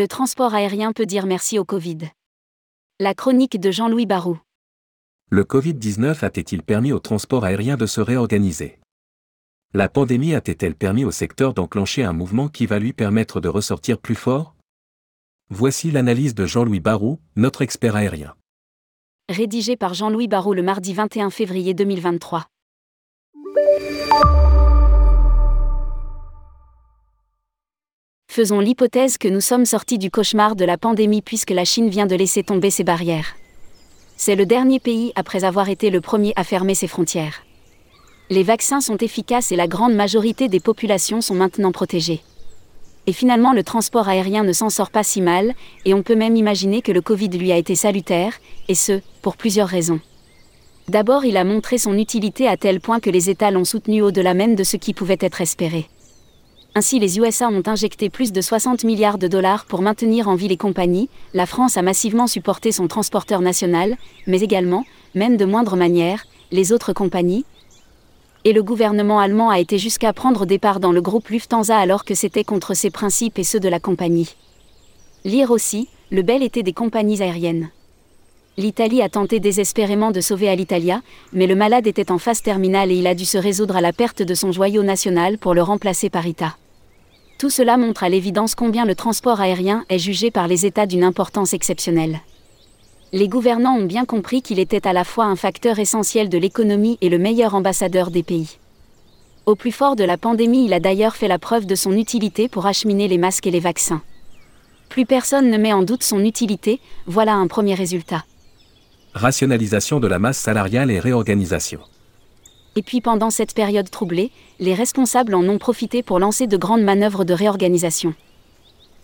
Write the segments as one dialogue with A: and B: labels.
A: Le transport aérien peut dire merci au Covid. La chronique de Jean-Louis Barou.
B: Le Covid-19 a-t-il permis au transport aérien de se réorganiser? La pandémie a-t-elle permis au secteur d'enclencher un mouvement qui va lui permettre de ressortir plus fort? Voici l'analyse de Jean-Louis Barou, notre expert aérien.
A: Rédigé par Jean-Louis Barou le mardi 21 février 2023. Faisons l'hypothèse que nous sommes sortis du cauchemar de la pandémie puisque la Chine vient de laisser tomber ses barrières. C'est le dernier pays après avoir été le premier à fermer ses frontières. Les vaccins sont efficaces et la grande majorité des populations sont maintenant protégées. Et finalement le transport aérien ne s'en sort pas si mal, et on peut même imaginer que le Covid lui a été salutaire, et ce, pour plusieurs raisons. D'abord il a montré son utilité à tel point que les États l'ont soutenu au-delà même de ce qui pouvait être espéré. Ainsi, les USA ont injecté plus de 60 milliards de dollars pour maintenir en vie les compagnies, la France a massivement supporté son transporteur national, mais également, même de moindre manière, les autres compagnies. Et le gouvernement allemand a été jusqu'à prendre départ dans le groupe Lufthansa alors que c'était contre ses principes et ceux de la compagnie. Lire aussi, le bel été des compagnies aériennes. L'Italie a tenté désespérément de sauver Alitalia, mais le malade était en phase terminale et il a dû se résoudre à la perte de son joyau national pour le remplacer par ITA. Tout cela montre à l'évidence combien le transport aérien est jugé par les États d'une importance exceptionnelle. Les gouvernants ont bien compris qu'il était à la fois un facteur essentiel de l'économie et le meilleur ambassadeur des pays. Au plus fort de la pandémie, il a d'ailleurs fait la preuve de son utilité pour acheminer les masques et les vaccins. Plus personne ne met en doute son utilité, voilà un premier résultat.
B: Rationalisation de la masse salariale et réorganisation.
A: Et puis pendant cette période troublée, les responsables en ont profité pour lancer de grandes manœuvres de réorganisation.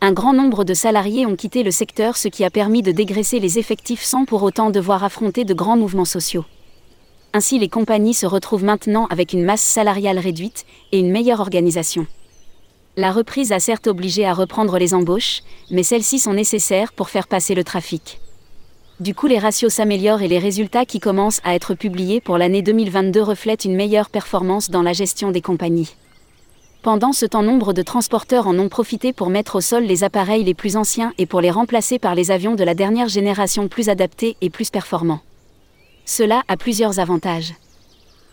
A: Un grand nombre de salariés ont quitté le secteur ce qui a permis de dégraisser les effectifs sans pour autant devoir affronter de grands mouvements sociaux. Ainsi les compagnies se retrouvent maintenant avec une masse salariale réduite et une meilleure organisation. La reprise a certes obligé à reprendre les embauches, mais celles-ci sont nécessaires pour faire passer le trafic. Du coup, les ratios s'améliorent et les résultats qui commencent à être publiés pour l'année 2022 reflètent une meilleure performance dans la gestion des compagnies. Pendant ce temps, nombre de transporteurs en ont profité pour mettre au sol les appareils les plus anciens et pour les remplacer par les avions de la dernière génération plus adaptés et plus performants. Cela a plusieurs avantages.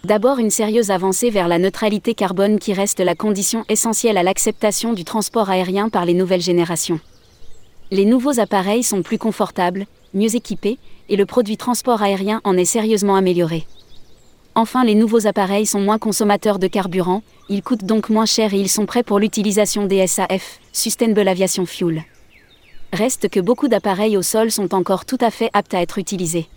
A: D'abord une sérieuse avancée vers la neutralité carbone qui reste la condition essentielle à l'acceptation du transport aérien par les nouvelles générations. Les nouveaux appareils sont plus confortables, mieux équipés, et le produit transport aérien en est sérieusement amélioré. Enfin, les nouveaux appareils sont moins consommateurs de carburant, ils coûtent donc moins cher et ils sont prêts pour l'utilisation des SAF, Sustainable Aviation Fuel. Reste que beaucoup d'appareils au sol sont encore tout à fait aptes à être utilisés.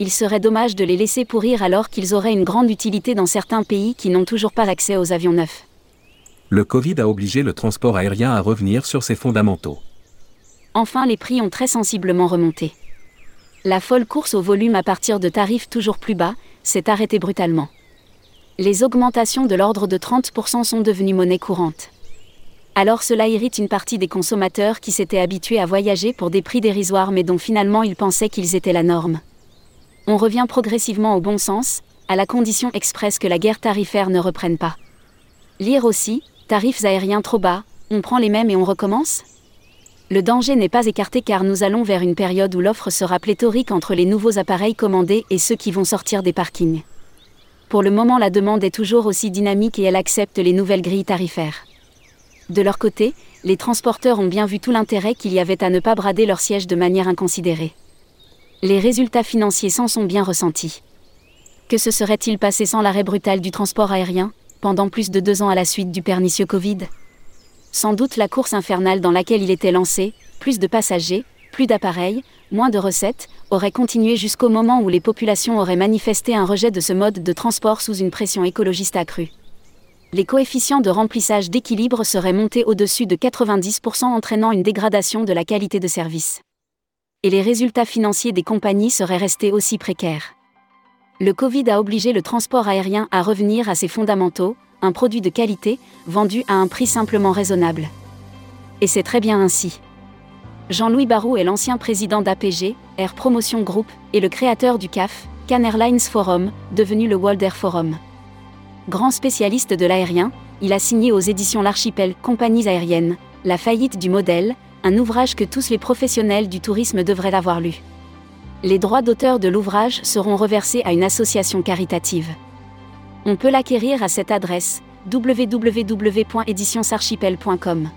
A: Il serait dommage de les laisser pourrir alors qu'ils auraient une grande utilité dans certains pays qui n'ont toujours pas accès aux avions neufs.
B: Le Covid a obligé le transport aérien à revenir sur ses fondamentaux.
A: Enfin, les prix ont très sensiblement remonté. La folle course au volume à partir de tarifs toujours plus bas s'est arrêtée brutalement. Les augmentations de l'ordre de 30% sont devenues monnaie courante. Alors cela irrite une partie des consommateurs qui s'étaient habitués à voyager pour des prix dérisoires mais dont finalement ils pensaient qu'ils étaient la norme. On revient progressivement au bon sens, à la condition expresse que la guerre tarifaire ne reprenne pas. Lire aussi, tarifs aériens trop bas, on prend les mêmes et on recommence? Le danger n'est pas écarté car nous allons vers une période où l'offre sera pléthorique entre les nouveaux appareils commandés et ceux qui vont sortir des parkings. Pour le moment, la demande est toujours aussi dynamique et elle accepte les nouvelles grilles tarifaires. De leur côté, les transporteurs ont bien vu tout l'intérêt qu'il y avait à ne pas brader leur siège de manière inconsidérée. Les résultats financiers s'en sont bien ressentis. Que se serait-il passé sans l'arrêt brutal du transport aérien, pendant plus de deux ans à la suite du pernicieux Covid? Sans doute la course infernale dans laquelle il était lancé, plus de passagers, plus d'appareils, moins de recettes, aurait continué jusqu'au moment où les populations auraient manifesté un rejet de ce mode de transport sous une pression écologiste accrue. Les coefficients de remplissage d'équilibre seraient montés au-dessus de 90% entraînant une dégradation de la qualité de service. Et les résultats financiers des compagnies seraient restés aussi précaires. Le Covid a obligé le transport aérien à revenir à ses fondamentaux, un produit de qualité, vendu à un prix simplement raisonnable. Et c'est très bien ainsi. Jean-Louis Barou est l'ancien président d'APG, Air Promotion Group, et le créateur du CAF, Can Airlines Forum, devenu le World Air Forum. Grand spécialiste de l'aérien, il a signé aux éditions L'Archipel Compagnies aériennes, La faillite du modèle, Un ouvrage que tous les professionnels du tourisme devraient avoir lu. Les droits d'auteur de l'ouvrage seront reversés à une association caritative. On peut l'acquérir à cette adresse www.éditionsarchipel.com.